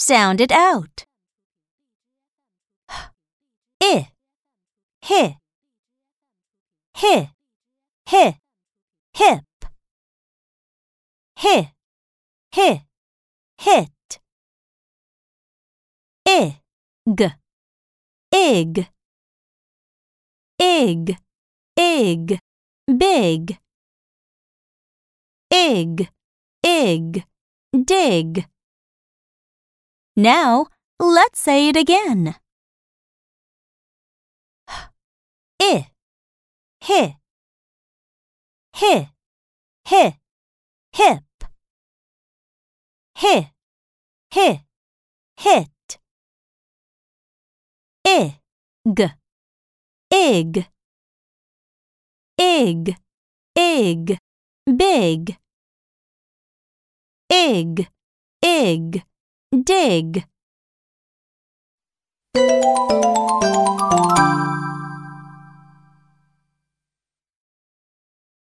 Sound it out. I, hi, hi, hi, hip, hi, hi, hit, ig, ig, ig, ig, big, ig, ig, dig. Now let's say it again. I, hi, hi, hi, hip, hi, hi, hit, ig, ig, ig, ig, big, ig, ig, dig.